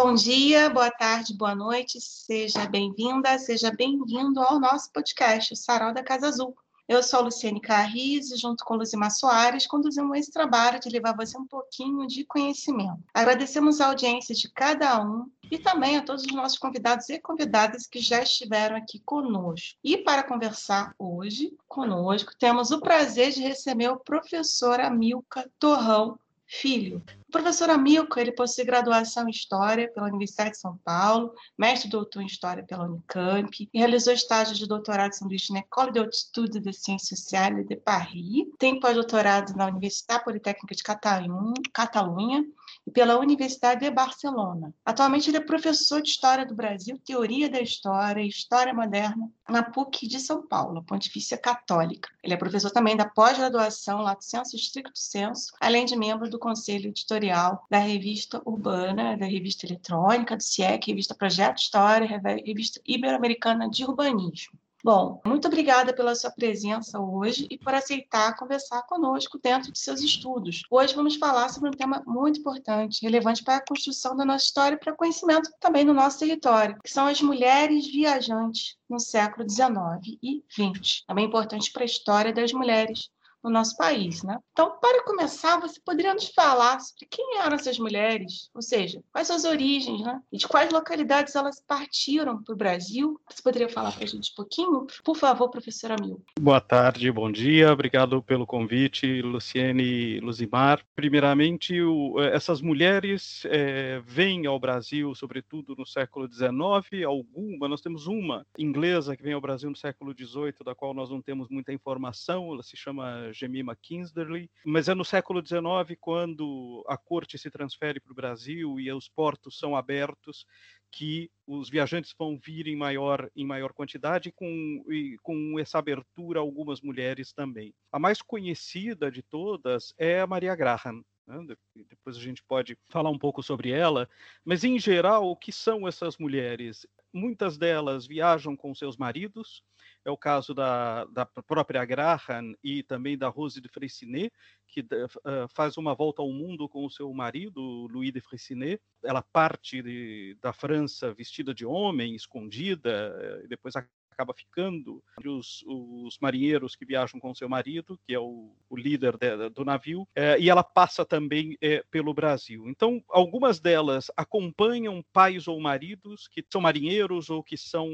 Bom dia, boa tarde, boa noite, seja bem-vinda, seja bem-vindo ao nosso podcast, o Sarau da Casa Azul. Eu sou a Luciane Carris e, junto com Luzimar Soares, conduzimos esse trabalho de levar você um pouquinho de conhecimento. Agradecemos a audiência de cada um e também a todos os nossos convidados e convidadas que já estiveram aqui conosco. E para conversar hoje conosco, temos o prazer de receber o professor Amilca Torrão Filho. O professor Amilco, ele possui graduação em História pela Universidade de São Paulo, mestre doutor em História pela Unicamp, e realizou estágio de doutorado sanduíche na École d'Études de Ciências Sociales de Paris, tem pós-doutorado na Universidade Politécnica de Catalunha e pela Universidade de Barcelona. Atualmente ele é professor de História do Brasil, Teoria da História e História Moderna na PUC de São Paulo, Pontifícia Católica. Ele é professor também da pós-graduação Lato Senso Stricto Senso, além de membro do Conselho Editorial editorial da revista Urbana, da revista eletrônica, do CIEC, revista Projeto História, revista Ibero-Americana de Urbanismo. Bom, muito obrigada pela sua presença hoje e por aceitar conversar conosco dentro de seus estudos. Hoje vamos falar sobre um tema muito importante, relevante para a construção da nossa história e para o conhecimento também no nosso território, que são as mulheres viajantes no século XIX e XX. Também importante para a história das mulheres no nosso país. Né? Então, para começar, você poderia nos falar sobre quem eram essas mulheres, ou seja, quais suas origens, né? e de quais localidades elas partiram para o Brasil? Você poderia falar para a gente um pouquinho? Por favor, professora Mil. Boa tarde, bom dia, obrigado pelo convite, Luciene Luzimar. Primeiramente, o, eh, essas mulheres é, vêm ao Brasil, sobretudo no século XIX, alguma, nós temos uma inglesa que vem ao Brasil no século XVIII, da qual nós não temos muita informação, ela se chama Jemima Kinsderly, mas é no século XIX, quando a corte se transfere para o Brasil e os portos são abertos, que os viajantes vão vir em maior, em maior quantidade, com, e com essa abertura, algumas mulheres também. A mais conhecida de todas é a Maria Graham, né? depois a gente pode falar um pouco sobre ela, mas em geral, o que são essas mulheres? Muitas delas viajam com seus maridos, é o caso da, da própria Graham e também da Rose de Freycinet, que uh, faz uma volta ao mundo com o seu marido, Louis de Freycinet. Ela parte de, da França vestida de homem, escondida, depois acaba ficando os, os marinheiros que viajam com seu marido, que é o, o líder de, do navio, é, e ela passa também é, pelo Brasil. Então, algumas delas acompanham pais ou maridos que são marinheiros ou que são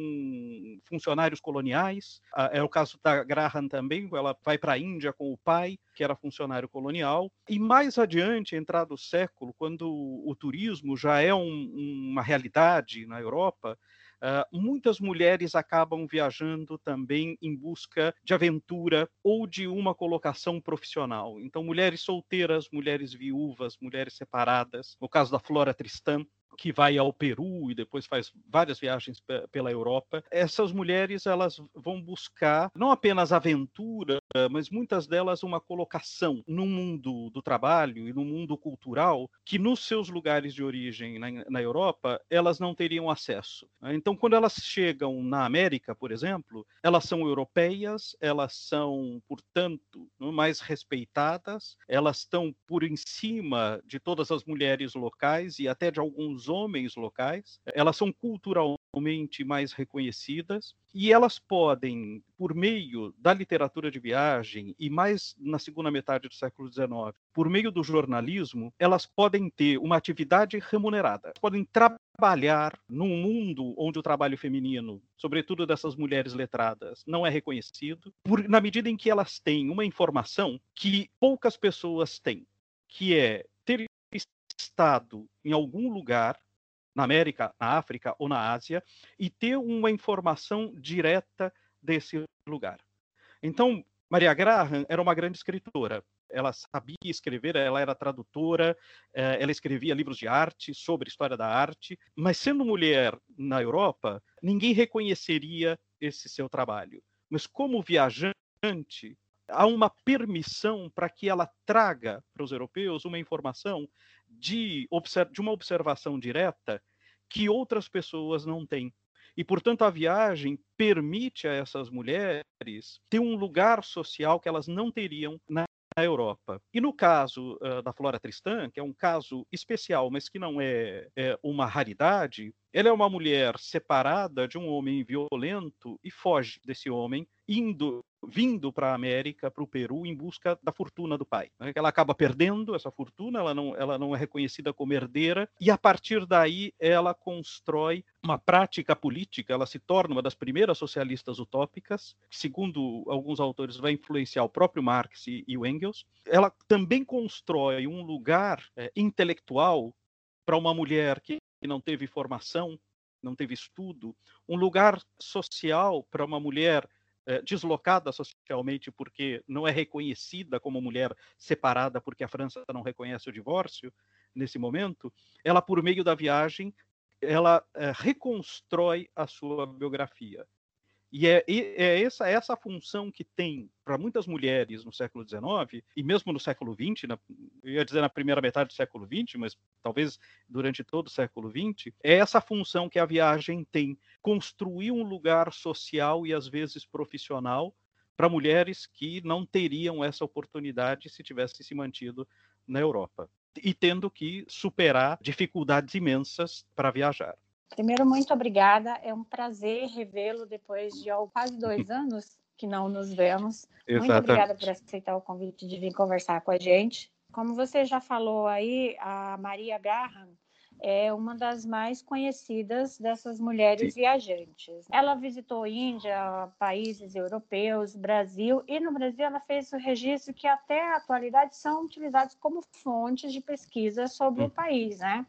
funcionários coloniais. É o caso da Graham também, ela vai para a Índia com o pai, que era funcionário colonial. E mais adiante, entrado o século, quando o turismo já é um, uma realidade na Europa, Uh, muitas mulheres acabam viajando também em busca de aventura ou de uma colocação profissional. Então, mulheres solteiras, mulheres viúvas, mulheres separadas. No caso da Flora Tristan, que vai ao Peru e depois faz várias viagens pela Europa. Essas mulheres elas vão buscar não apenas aventura, mas muitas delas uma colocação no mundo do trabalho e no mundo cultural que nos seus lugares de origem na, na Europa elas não teriam acesso. Então, quando elas chegam na América, por exemplo, elas são europeias, elas são, portanto, mais respeitadas, elas estão por em cima de todas as mulheres locais e até de alguns homens locais, elas são culturalmente mais reconhecidas e elas podem, por meio da literatura de viagem e mais na segunda metade do século XIX, por meio do jornalismo, elas podem ter uma atividade remunerada, podem trabalhar num mundo onde o trabalho feminino, sobretudo dessas mulheres letradas, não é reconhecido, por, na medida em que elas têm uma informação que poucas pessoas têm, que é ter estado em algum lugar na América, na África ou na Ásia e ter uma informação direta desse lugar. Então, Maria Graham era uma grande escritora. Ela sabia escrever, ela era tradutora, eh, ela escrevia livros de arte sobre história da arte, mas sendo mulher na Europa, ninguém reconheceria esse seu trabalho. Mas como viajante, há uma permissão para que ela traga para os europeus uma informação de, de uma observação direta que outras pessoas não têm. E, portanto, a viagem permite a essas mulheres ter um lugar social que elas não teriam na Europa. E no caso uh, da Flora Tristan, que é um caso especial, mas que não é, é uma raridade, ela é uma mulher separada de um homem violento e foge desse homem, indo, vindo para a América, para o Peru, em busca da fortuna do pai. Né? Ela acaba perdendo essa fortuna, ela não, ela não é reconhecida como herdeira, e a partir daí ela constrói uma prática política, ela se torna uma das primeiras socialistas utópicas, que, segundo alguns autores, vai influenciar o próprio Marx e, e o Engels. Ela também constrói um lugar é, intelectual para uma mulher que que não teve formação, não teve estudo, um lugar social para uma mulher eh, deslocada socialmente porque não é reconhecida como mulher separada porque a França não reconhece o divórcio nesse momento, ela por meio da viagem ela eh, reconstrói a sua biografia. E é, é essa, essa função que tem para muitas mulheres no século XIX, e mesmo no século XX, na, eu ia dizer na primeira metade do século XX, mas talvez durante todo o século XX, é essa função que a viagem tem, construir um lugar social e às vezes profissional para mulheres que não teriam essa oportunidade se tivessem se mantido na Europa e tendo que superar dificuldades imensas para viajar. Primeiro, muito obrigada. É um prazer revê-lo depois de quase dois anos que não nos vemos. Exatamente. Muito obrigada por aceitar o convite de vir conversar com a gente. Como você já falou aí, a Maria Graham é uma das mais conhecidas dessas mulheres Sim. viajantes. Ela visitou Índia, países europeus, Brasil, e no Brasil ela fez o registro que até a atualidade são utilizados como fontes de pesquisa sobre hum. o país, né?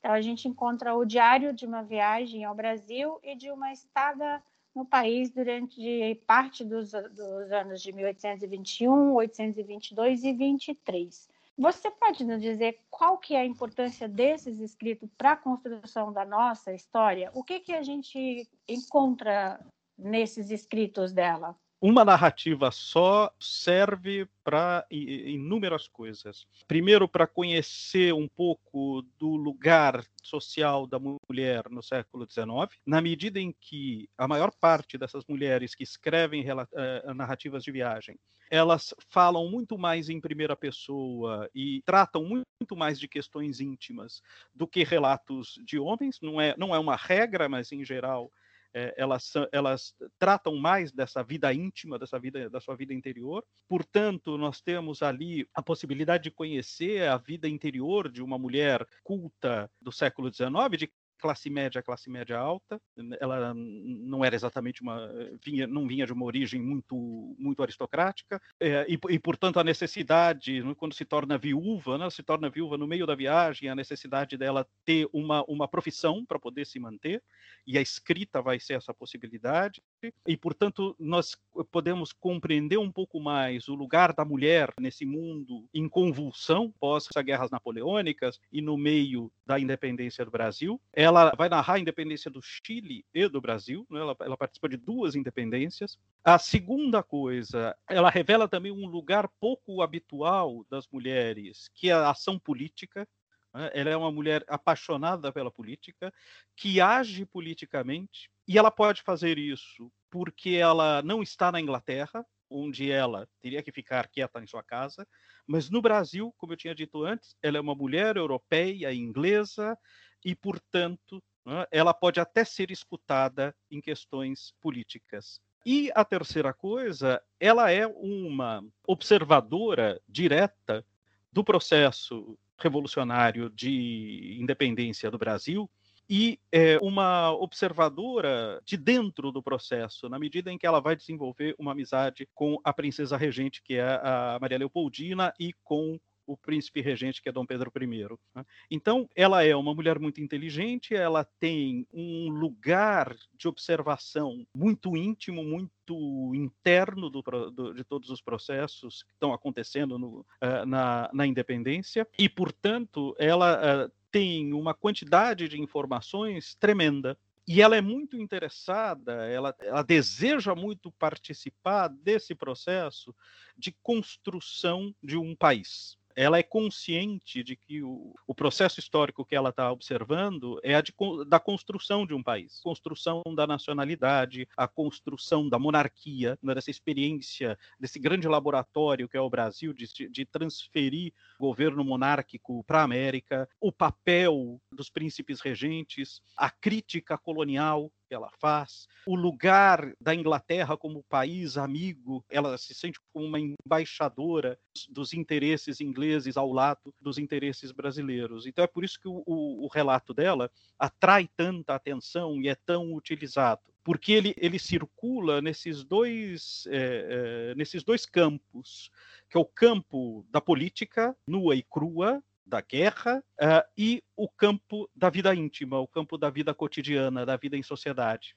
Então, a gente encontra o diário de uma viagem ao Brasil e de uma estada no país durante parte dos, dos anos de 1821, 822 e 23. Você pode nos dizer qual que é a importância desses escritos para a construção da nossa história? O que, que a gente encontra nesses escritos dela? Uma narrativa só serve para inúmeras coisas. Primeiro, para conhecer um pouco do lugar social da mulher no século XIX, na medida em que a maior parte dessas mulheres que escrevem uh, narrativas de viagem, elas falam muito mais em primeira pessoa e tratam muito mais de questões íntimas do que relatos de homens. Não é, não é uma regra, mas em geral é, elas, elas tratam mais dessa vida íntima, dessa vida, da sua vida interior. Portanto, nós temos ali a possibilidade de conhecer a vida interior de uma mulher culta do século XIX, de classe média, classe média alta. Ela não era exatamente uma vinha, não vinha de uma origem muito muito aristocrática é, e, e, portanto a necessidade né, quando se torna viúva, né, se torna viúva no meio da viagem, a necessidade dela ter uma uma profissão para poder se manter e a escrita vai ser essa possibilidade e portanto nós podemos compreender um pouco mais o lugar da mulher nesse mundo em convulsão pós as guerras napoleônicas e no meio da independência do Brasil. Ela ela vai narrar a independência do Chile e do Brasil, né? ela, ela participa de duas independências. A segunda coisa, ela revela também um lugar pouco habitual das mulheres, que é a ação política. Né? Ela é uma mulher apaixonada pela política, que age politicamente, e ela pode fazer isso porque ela não está na Inglaterra, onde ela teria que ficar quieta em sua casa, mas no Brasil, como eu tinha dito antes, ela é uma mulher europeia, inglesa, e, portanto, ela pode até ser escutada em questões políticas. E a terceira coisa, ela é uma observadora direta do processo revolucionário de independência do Brasil e é uma observadora de dentro do processo, na medida em que ela vai desenvolver uma amizade com a princesa regente, que é a Maria Leopoldina, e com o príncipe regente, que é Dom Pedro I. Né? Então, ela é uma mulher muito inteligente, ela tem um lugar de observação muito íntimo, muito interno do, do, de todos os processos que estão acontecendo no, uh, na, na, independência, e, portanto, ela uh, tem uma quantidade de informações tremenda. E ela é muito interessada, ela, ela deseja muito participar desse processo de construção de um país. Ela é consciente de que o, o processo histórico que ela está observando é a de, da construção de um país, construção da nacionalidade, a construção da monarquia, né, dessa experiência, desse grande laboratório que é o Brasil, de, de transferir governo monárquico para a América, o papel dos príncipes regentes, a crítica colonial que ela faz, o lugar da Inglaterra como país amigo, ela se sente como uma embaixadora dos interesses ingleses ao lado dos interesses brasileiros. Então é por isso que o, o, o relato dela atrai tanta atenção e é tão utilizado porque ele, ele circula nesses dois, é, é, nesses dois campos, que é o campo da política nua e crua, da guerra uh, e o campo da vida íntima, o campo da vida cotidiana, da vida em sociedade.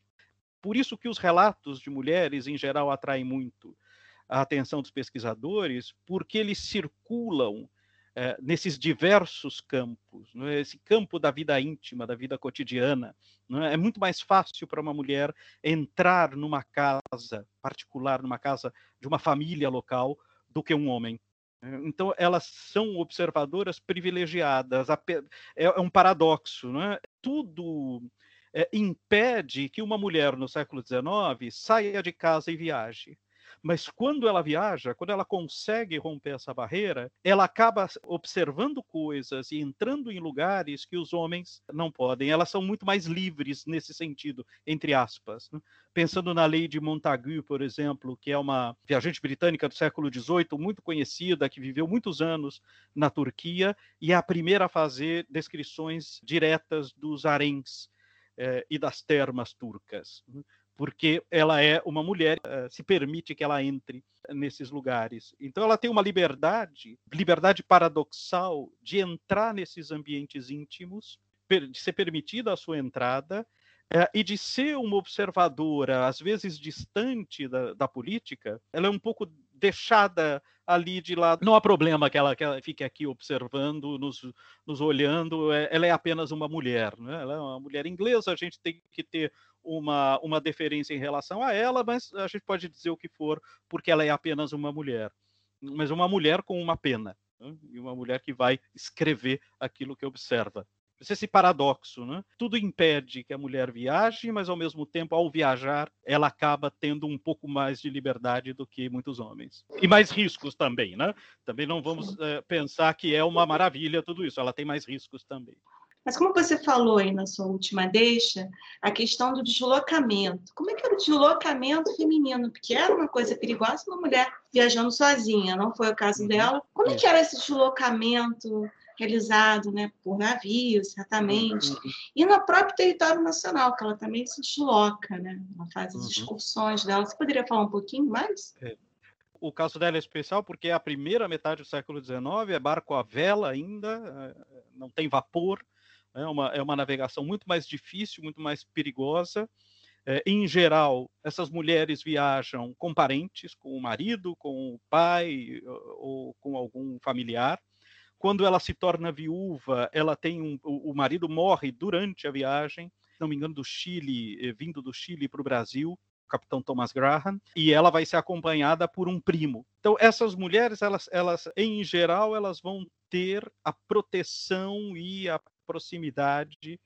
Por isso que os relatos de mulheres, em geral, atraem muito a atenção dos pesquisadores, porque eles circulam uh, nesses diversos campos. É? Esse campo da vida íntima, da vida cotidiana. É? é muito mais fácil para uma mulher entrar numa casa particular, numa casa de uma família local, do que um homem. Então, elas são observadoras privilegiadas. É, é um paradoxo, não é? Tudo é, impede que uma mulher no século XIX saia de casa e viaje. Mas quando ela viaja, quando ela consegue romper essa barreira, ela acaba observando coisas e entrando em lugares que os homens não podem. Elas são muito mais livres nesse sentido, entre aspas. Né? Pensando na lei de Montagu, por exemplo, que é uma viajante britânica do século XVIII, muito conhecida, que viveu muitos anos na Turquia e é a primeira a fazer descrições diretas dos haréns eh, e das termas turcas. Porque ela é uma mulher, uh, se permite que ela entre nesses lugares. Então ela tem uma liberdade, liberdade paradoxal de entrar nesses ambientes íntimos, de ser permitida a sua entrada uh, e de ser uma observadora, às vezes distante da, da política. Ela é um pouco deixada ali de lado. Não há problema que ela, que ela fique aqui observando, nos, nos olhando. É, ela é apenas uma mulher. Né? Ela é uma mulher inglesa, a gente tem que ter uma, uma deferência em relação a ela, mas a gente pode dizer o que for, porque ela é apenas uma mulher. Mas uma mulher com uma pena, né? e uma mulher que vai escrever aquilo que observa. Esse paradoxo, né? Tudo impede que a mulher viaje, mas ao mesmo tempo, ao viajar, ela acaba tendo um pouco mais de liberdade do que muitos homens. E mais riscos também, né? Também não vamos é, pensar que é uma maravilha tudo isso, ela tem mais riscos também. Mas como você falou aí na sua última deixa, a questão do deslocamento. Como é que era o deslocamento feminino? Porque era uma coisa perigosa uma mulher viajando sozinha, não foi o caso uhum. dela. Como é que era esse deslocamento realizado né, por navio, certamente, uhum. e no próprio território nacional, que ela também se desloca, né? Ela faz as uhum. excursões dela. Você poderia falar um pouquinho mais? É o caso dela é especial porque é a primeira metade do século XIX, é barco à vela ainda, é, não tem vapor, é uma, é uma navegação muito mais difícil, muito mais perigosa. É, em geral, essas mulheres viajam com parentes, com o marido, com o pai ou com algum familiar. Quando ela se torna viúva, ela tem um, o marido morre durante a viagem, se não me engano, do Chile, eh, vindo do Chile para o Brasil, o capitão Thomas Graham, e ela vai ser acompanhada por um primo. Então, essas mulheres, elas, elas em geral, elas vão ter a proteção e a proximidade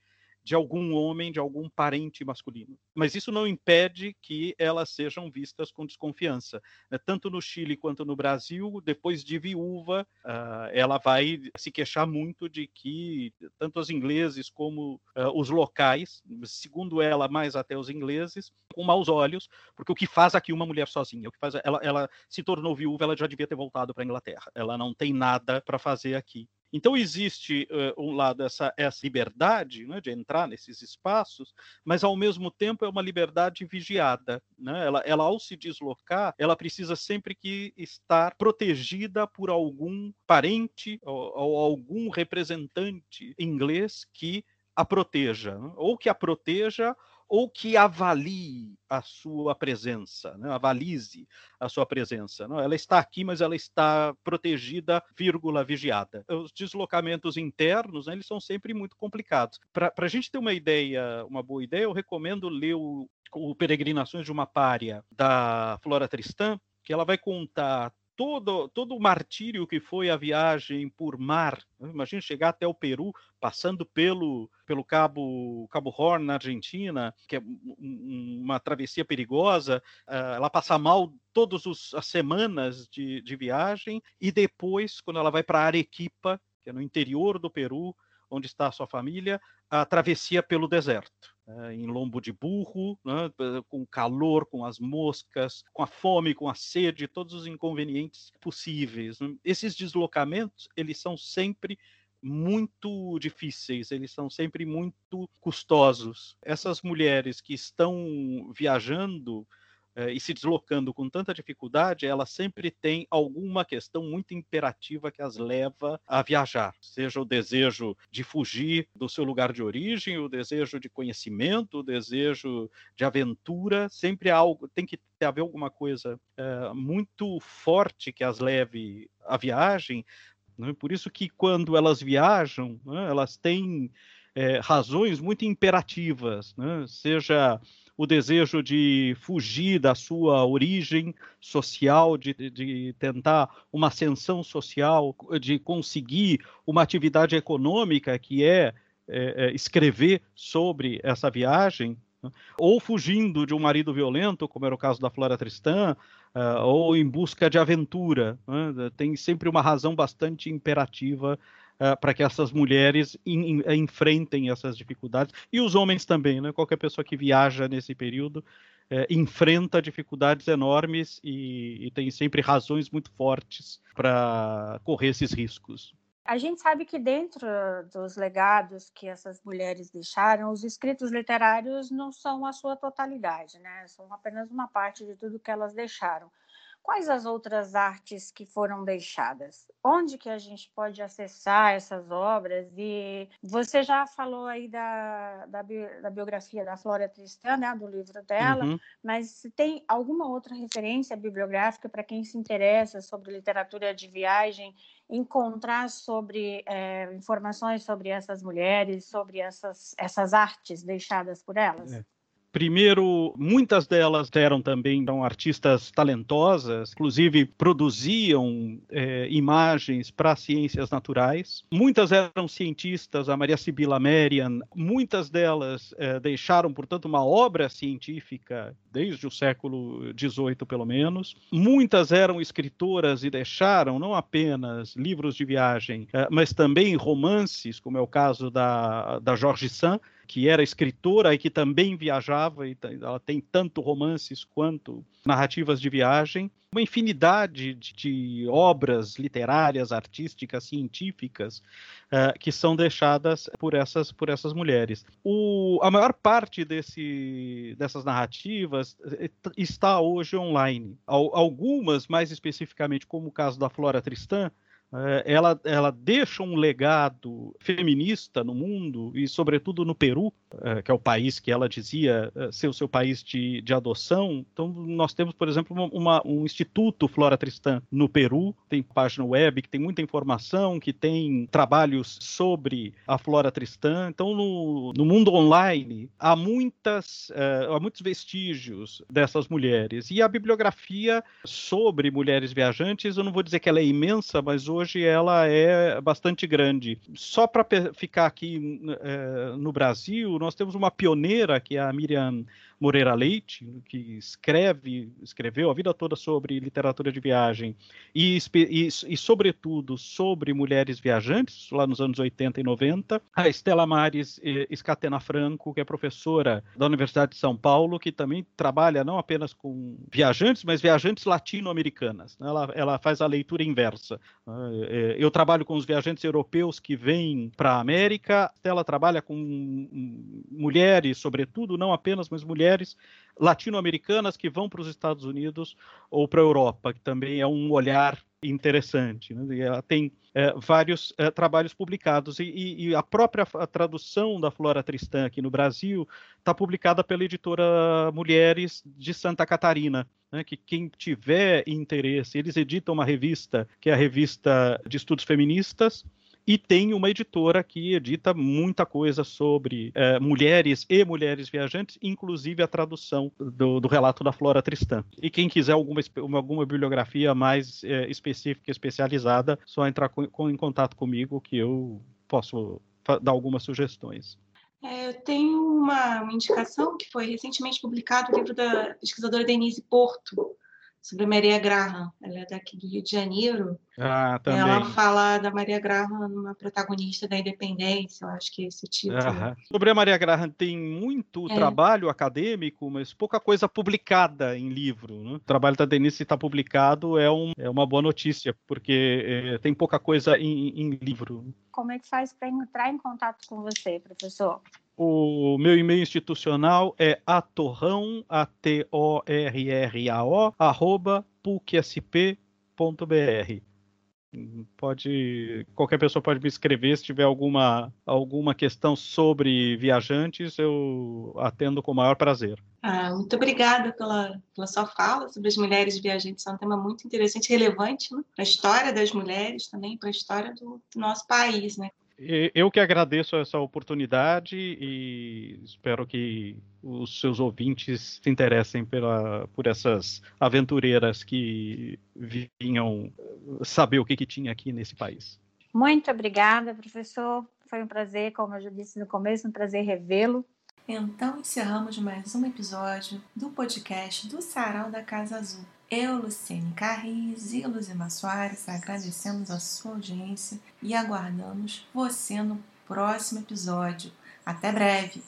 de algum homem, de algum parente masculino. Mas isso não impede que elas sejam vistas com desconfiança. Né? Tanto no Chile quanto no Brasil, depois de viúva, uh, ela vai se queixar muito de que tanto os ingleses como uh, os locais, segundo ela, mais até os ingleses, com maus olhos, porque o que faz aqui uma mulher sozinha, o que faz ela, ela se tornou viúva, ela já devia ter voltado para a Inglaterra. Ela não tem nada para fazer aqui. Então, existe, uh, um lado, essa, essa liberdade né, de entrar nesses espaços, mas, ao mesmo tempo, é uma liberdade vigiada. Né? Ela, ela, ao se deslocar, ela precisa sempre que estar protegida por algum parente ou, ou algum representante inglês que a proteja, né? ou que a proteja ou que avalie a sua presença, né? avalize a sua presença. Não? Ela está aqui, mas ela está protegida, vírgula, vigiada. Os deslocamentos internos, né, eles são sempre muito complicados. Para a gente ter uma ideia, uma boa ideia, eu recomendo ler o, o Peregrinações de uma Pária, da Flora Tristan, que ela vai contar todo, todo o martírio que foi a viagem por mar. Imagina chegar até o Peru, passando pelo, pelo Cabo, Cabo Horn, na Argentina, que é uma travessia perigosa. Uh, ela passa mal todas as semanas de, de viagem, e depois, quando ela vai para Arequipa, que é no interior do Peru, onde está a sua família, a travessia pelo deserto, né, em lombo de burro, né, com calor, com as moscas, com a fome, com a sede, todos os inconvenientes possíveis. Né. Esses deslocamentos, eles são sempre muito difíceis, eles são sempre muito custosos. Essas mulheres que estão viajando eh, e se deslocando com tanta dificuldade, ela sempre tem alguma questão muito imperativa que as leva a viajar, seja o desejo de fugir do seu lugar de origem, o desejo de conhecimento, o desejo de aventura, sempre algo tem que haver alguma coisa eh, muito forte que as leve à viagem. Né? Por isso que quando elas viajam, né, elas têm eh, razões muito imperativas, né? seja o desejo de fugir da sua origem social, de, de tentar uma ascensão social, de conseguir uma atividade econômica que é, é, é escrever sobre essa viagem, né? ou fugindo de um marido violento, como era o caso da Flora Tristã, uh, ou em busca de aventura. Né? Tem sempre uma razão bastante imperativa uh, para que essas mulheres in, in, enfrentem essas dificuldades e os homens também, né? Qualquer pessoa que viaja nesse período uh, enfrenta dificuldades enormes e, e tem sempre razões muito fortes para correr esses riscos. A gente sabe que dentro dos legados que essas mulheres deixaram, os escritos literários não são a sua totalidade, né? São apenas uma parte de tudo que elas deixaram. Quais as outras artes que foram deixadas? Onde que a gente pode acessar essas obras? E você já falou aí da, da, da biografia da Flora Tristã, né, do livro dela, uhum. mas tem alguma outra referência bibliográfica para quem se interessa sobre literatura de viagem, encontrar sobre é, informações sobre essas mulheres, sobre essas, essas artes deixadas por elas? É. Primeiro, muitas delas eram também eram artistas talentosas, inclusive produziam é, imagens para ciências naturais. Muitas eram cientistas, a Maria Sibila Merian, muitas delas é, deixaram, portanto, uma obra científica desde o século XVIII, pelo menos. Muitas eram escritoras e deixaram não apenas livros de viagem, é, mas também romances, como é o caso da, da George Sand, que era escritora e que também viajava, e ela tem tanto romances quanto narrativas de viagem, uma infinidade de, de obras literárias, artísticas, científicas uh, que são deixadas por essas, por essas mulheres. O, a maior parte desse, dessas narrativas eh, está hoje online. Algumas, mais especificamente, como o caso da Flora Tristã, ela, ela deixa um legado feminista no mundo e, sobretudo, no Peru, é, que é o país que ela dizia é, ser o seu país de, de adoção. Então, nós temos, por exemplo, uma, um instituto Flora Tristã no Peru, tem página web que tem muita informação, que tem trabalhos sobre a Flora Tristã. Então, no, no mundo online, há, muitas, há muitos vestígios dessas mulheres. E a bibliografia sobre mulheres viajantes, eu não vou dizer que ela é imensa, mas hoje ela é bastante grande. Só para ficar aqui é, no Brasil, nós temos uma pioneira, que é a Miriam Moreira Leite, que escreve, escreveu a vida toda sobre literatura de viagem e, e, e, sobretudo, sobre mulheres viajantes, lá nos anos 80 e 90. A Estela Mares Escatena Franco, que é professora da Universidade de São Paulo, que também trabalha não apenas com viajantes, mas viajantes latino-americanas. Né? Ela, ela faz a leitura inversa. É, eu trabalho com os viajantes europeus que vêm para a América, ela trabalha com mulheres, sobretudo, não apenas, mas mulheres mulheres latino-americanas que vão para os Estados Unidos ou para a Europa, que também é um olhar interessante. Né? Ela tem é, vários é, trabalhos publicados e, e, a própria a tradução da Flora Tristã aqui no Brasil está publicada pela editora Mulheres de Santa Catarina. Né? que quem tiver interesse, eles editam uma revista que é a revista de estudos feministas, e tem uma editora que edita muita coisa sobre é, mulheres e mulheres viajantes, inclusive a tradução do, do, relato da Flora Tristã. E quem quiser alguma, alguma bibliografia mais é, específica, especializada, só entrar com, com, em contato comigo que eu posso dar algumas sugestões. É, eu tenho uma, uma, indicação que foi recentemente publicado o livro da pesquisadora Denise Porto, sobre Maria Graham. Ela é daqui do Rio de Janeiro. Ah, também. Ela fala da Maria Graham, uma protagonista da independência, eu acho que é esse título. Sobre a Maria Graham tem muito é. trabalho acadêmico, mas pouca coisa publicada em livro. Né? O trabalho da Denise está publicado é, um, é, uma boa notícia, porque é, tem pouca coisa em, em livro. Como é que faz para entrar em contato com você, professor? O meu e-mail institucional é atorrão, A-T-O-R-R-A-O, arroba pucsp.br. Pode, qualquer pessoa pode me escrever se tiver alguma, alguma questão sobre viajantes, eu atendo com o maior prazer. Ah, muito obrigada pela, pela sua fala sobre as mulheres viajantes. É um tema muito interessante relevante né? para a história das mulheres também, para a história do, do nosso país. Né? Eu que agradeço essa oportunidade e espero que os seus ouvintes se interessem pela, por essas aventureiras que vinham saber o que, que tinha aqui nesse país. Muito obrigada, professor. Foi um prazer, como eu já disse no começo, um prazer revê-lo. Então encerramos mais um episódio do podcast do Sarau da Casa Azul. Eu, Luciene Carris e Luzima Soares agradecemos a sua audiência e aguardamos você no próximo episódio. Até breve!